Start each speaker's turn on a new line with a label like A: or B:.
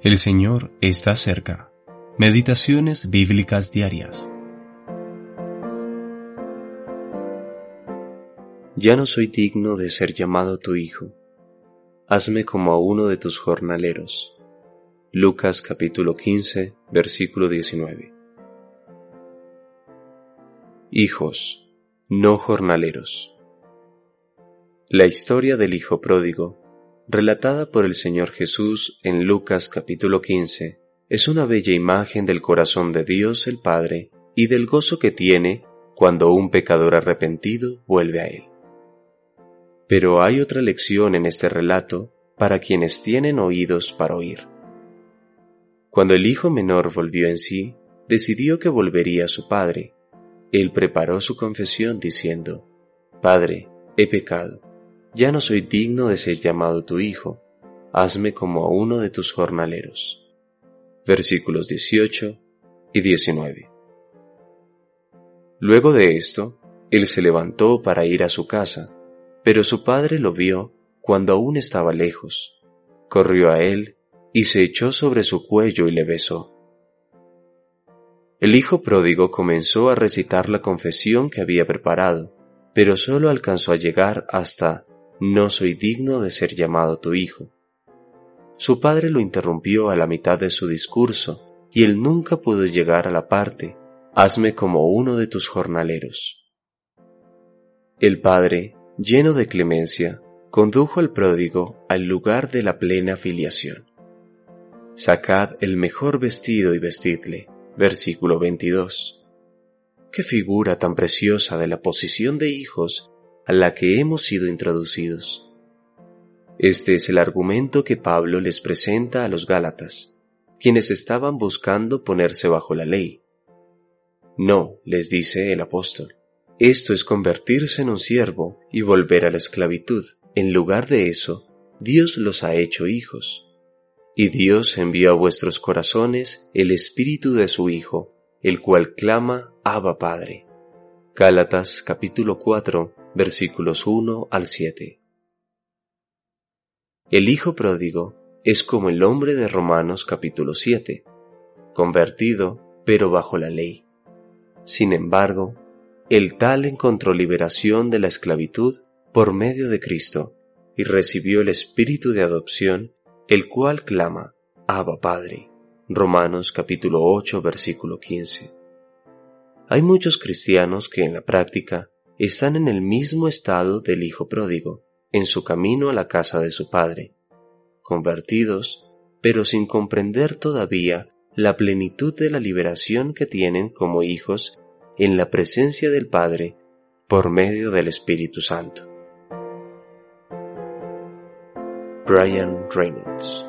A: El Señor está cerca. Meditaciones bíblicas diarias.
B: Ya no soy digno de ser llamado tu hijo. Hazme como a uno de tus jornaleros. Lucas capítulo 15, versículo 19. Hijos, no jornaleros. La historia del Hijo Pródigo relatada por el Señor Jesús en Lucas capítulo 15, es una bella imagen del corazón de Dios el Padre y del gozo que tiene cuando un pecador arrepentido vuelve a Él. Pero hay otra lección en este relato para quienes tienen oídos para oír. Cuando el hijo menor volvió en sí, decidió que volvería a su padre. Él preparó su confesión diciendo, Padre, he pecado ya no soy digno de ser llamado tu hijo, hazme como a uno de tus jornaleros. Versículos 18 y 19. Luego de esto, él se levantó para ir a su casa, pero su padre lo vio cuando aún estaba lejos. Corrió a él y se echó sobre su cuello y le besó. El hijo pródigo comenzó a recitar la confesión que había preparado, pero solo alcanzó a llegar hasta no soy digno de ser llamado tu hijo. Su padre lo interrumpió a la mitad de su discurso y él nunca pudo llegar a la parte, hazme como uno de tus jornaleros. El padre, lleno de clemencia, condujo al pródigo al lugar de la plena filiación. Sacad el mejor vestido y vestidle. Versículo 22. Qué figura tan preciosa de la posición de hijos a la que hemos sido introducidos. Este es el argumento que Pablo les presenta a los Gálatas, quienes estaban buscando ponerse bajo la ley. No, les dice el apóstol, esto es convertirse en un siervo y volver a la esclavitud. En lugar de eso, Dios los ha hecho hijos. Y Dios envió a vuestros corazones el espíritu de su Hijo, el cual clama Abba Padre. Gálatas capítulo 4 versículos 1 al 7. El Hijo pródigo es como el hombre de Romanos capítulo 7, convertido pero bajo la ley. Sin embargo, el tal encontró liberación de la esclavitud por medio de Cristo y recibió el espíritu de adopción, el cual clama, Abba Padre. Romanos capítulo 8 versículo 15. Hay muchos cristianos que en la práctica están en el mismo estado del Hijo pródigo, en su camino a la casa de su Padre, convertidos, pero sin comprender todavía la plenitud de la liberación que tienen como hijos en la presencia del Padre por medio del Espíritu Santo. Brian Reynolds